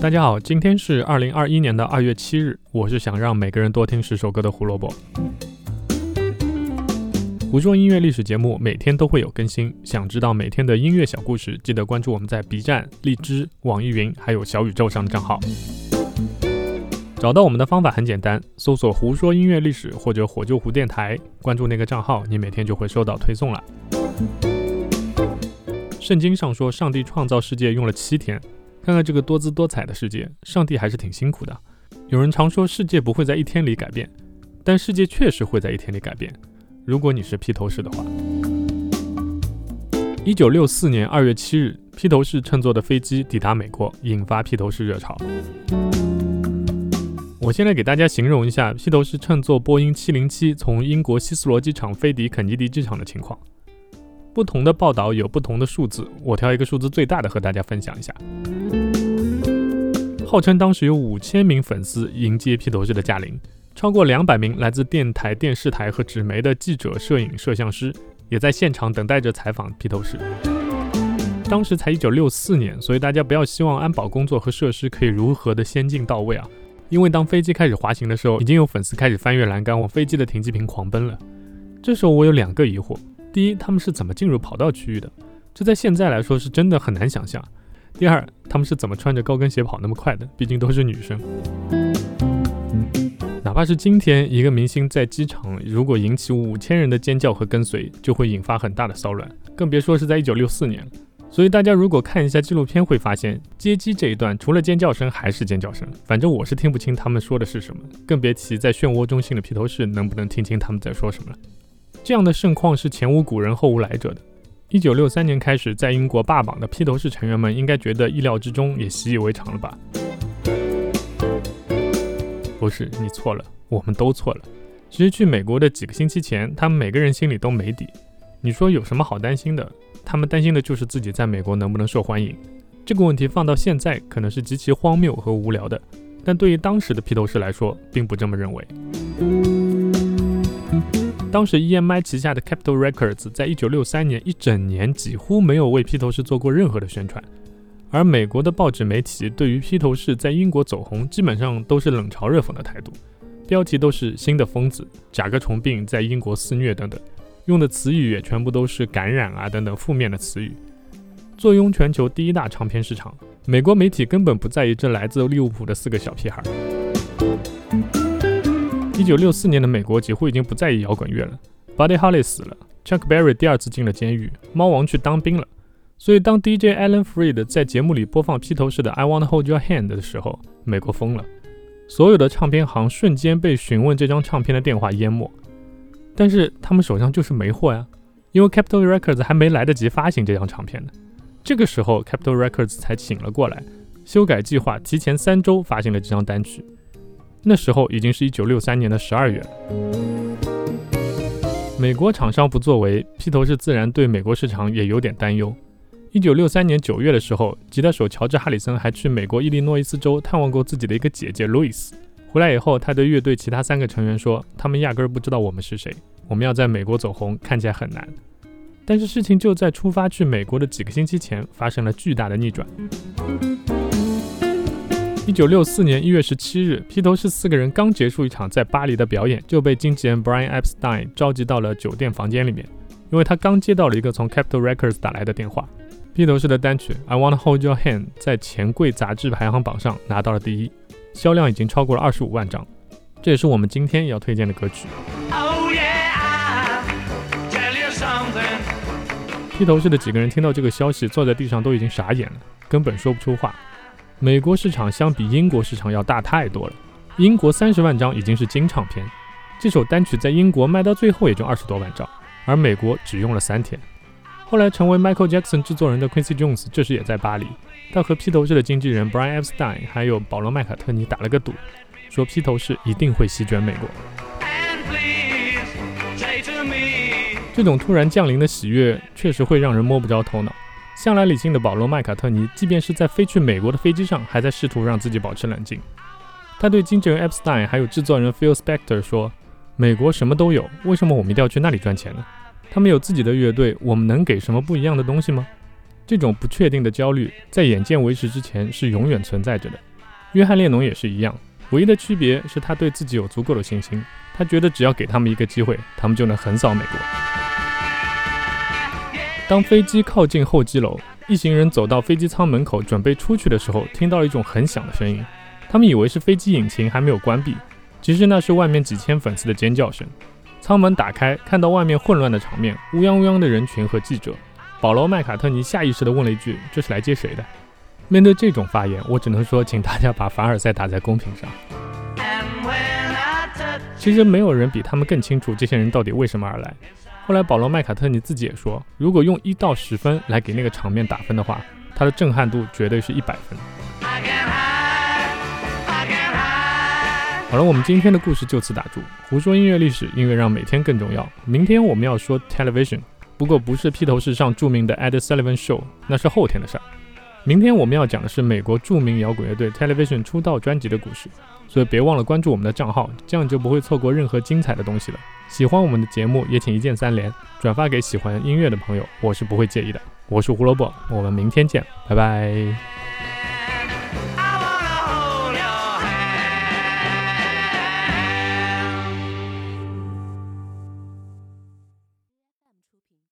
大家好，今天是二零二一年的二月七日。我是想让每个人多听十首歌的胡萝卜。胡说音乐历史节目每天都会有更新，想知道每天的音乐小故事，记得关注我们在 B 站、荔枝、网易云还有小宇宙上的账号。找到我们的方法很简单，搜索“胡说音乐历史”或者“火救湖电台”，关注那个账号，你每天就会收到推送了。圣经上说，上帝创造世界用了七天。看看这个多姿多彩的世界，上帝还是挺辛苦的。有人常说世界不会在一天里改变，但世界确实会在一天里改变。如果你是披头士的话，一九六四年二月七日，披头士乘坐的飞机抵达美国，引发披头士热潮。我先来给大家形容一下披头士乘坐波音七零七从英国希斯罗机场飞抵肯尼迪机场的情况。不同的报道有不同的数字，我挑一个数字最大的和大家分享一下。号称当时有五千名粉丝迎接披头士的驾临，超过两百名来自电台、电视台和纸媒的记者、摄影、摄像师也在现场等待着采访披头士。当时才一九六四年，所以大家不要希望安保工作和设施可以如何的先进到位啊！因为当飞机开始滑行的时候，已经有粉丝开始翻越栏杆往飞机的停机坪狂奔了。这时候我有两个疑惑：第一，他们是怎么进入跑道区域的？这在现在来说是真的很难想象。第二，他们是怎么穿着高跟鞋跑那么快的？毕竟都是女生。哪怕是今天，一个明星在机场如果引起五千人的尖叫和跟随，就会引发很大的骚乱，更别说是在一九六四年了。所以大家如果看一下纪录片，会发现接机这一段除了尖叫声还是尖叫声，反正我是听不清他们说的是什么，更别提在漩涡中心的披头士能不能听清他们在说什么了。这样的盛况是前无古人后无来者的。一九六三年开始在英国霸榜的披头士成员们，应该觉得意料之中，也习以为常了吧？不是，你错了，我们都错了。其实去美国的几个星期前，他们每个人心里都没底。你说有什么好担心的？他们担心的就是自己在美国能不能受欢迎。这个问题放到现在，可能是极其荒谬和无聊的，但对于当时的披头士来说，并不这么认为。当时 EMI 旗下的 Capital Records 在一九六三年一整年几乎没有为披头士做过任何的宣传，而美国的报纸媒体对于披头士在英国走红基本上都是冷嘲热讽的态度，标题都是新的疯子、甲壳虫病在英国肆虐等等，用的词语也全部都是感染啊等等负面的词语。坐拥全球第一大唱片市场，美国媒体根本不在意这来自利物浦的四个小屁孩。一九六四年的美国几乎已经不在意摇滚乐了。Buddy Holly 死了，Chuck Berry 第二次进了监狱，猫王去当兵了。所以当 DJ Alan Freed 在节目里播放披头士的《I Wanna Hold Your Hand》的时候，美国疯了，所有的唱片行瞬间被询问这张唱片的电话淹没。但是他们手上就是没货呀，因为 Capitol Records 还没来得及发行这张唱片呢。这个时候 Capitol Records 才醒了过来，修改计划，提前三周发行了这张单曲。那时候已经是一九六三年的十二月。美国厂商不作为，披头士自然对美国市场也有点担忧。一九六三年九月的时候，吉他手乔治·哈里森还去美国伊利诺伊斯州探望过自己的一个姐姐路易斯。回来以后，他对乐队其他三个成员说：“他们压根儿不知道我们是谁。我们要在美国走红，看起来很难。”但是事情就在出发去美国的几个星期前发生了巨大的逆转。一九六四年一月十七日，披头士四个人刚结束一场在巴黎的表演，就被经纪人 Brian Epstein 召集到了酒店房间里面，因为他刚接到了一个从 Capitol Records 打来的电话。披头士的单曲《I Wanna Hold Your Hand》在钱柜杂志排行榜上拿到了第一，销量已经超过了二十五万张。这也是我们今天要推荐的歌曲。披头士的几个人听到这个消息，坐在地上都已经傻眼了，根本说不出话。美国市场相比英国市场要大太多了。英国三十万张已经是金唱片，这首单曲在英国卖到最后也就二十多万张，而美国只用了三天。后来成为 Michael Jackson 制作人的 Quincy Jones 这时也在巴黎，他和披头士的经纪人 Brian Epstein 还有保罗麦卡特尼打了个赌，说披头士一定会席卷美国。这种突然降临的喜悦确实会让人摸不着头脑。向来理性的保罗·麦卡特尼，即便是在飞去美国的飞机上，还在试图让自己保持冷静。他对经纪人 Epstein 还有制作人 Phil Spector 说：“美国什么都有，为什么我们一定要去那里赚钱呢？他们有自己的乐队，我们能给什么不一样的东西吗？”这种不确定的焦虑，在眼见为实之前是永远存在着的。约翰列侬也是一样，唯一的区别是他对自己有足够的信心，他觉得只要给他们一个机会，他们就能横扫美国。当飞机靠近候机楼，一行人走到飞机舱门口准备出去的时候，听到了一种很响的声音，他们以为是飞机引擎还没有关闭，其实那是外面几千粉丝的尖叫声。舱门打开，看到外面混乱的场面，乌泱乌泱的人群和记者。保罗·麦卡特尼下意识地问了一句：“这是来接谁的？”面对这种发言，我只能说，请大家把凡尔赛打在公屏上。其实没有人比他们更清楚这些人到底为什么而来。后来，保罗·麦卡特尼自己也说，如果用一到十分来给那个场面打分的话，他的震撼度绝对是一百分。好了，我们今天的故事就此打住。胡说音乐历史，音乐让每天更重要。明天我们要说 television。不过不是披头士上著名的 Ed Sullivan Show，那是后天的事儿。明天我们要讲的是美国著名摇滚乐队 Television 出道专辑的故事，所以别忘了关注我们的账号，这样就不会错过任何精彩的东西了。喜欢我们的节目也请一键三连，转发给喜欢音乐的朋友，我是不会介意的。我是胡萝卜，我们明天见，拜拜。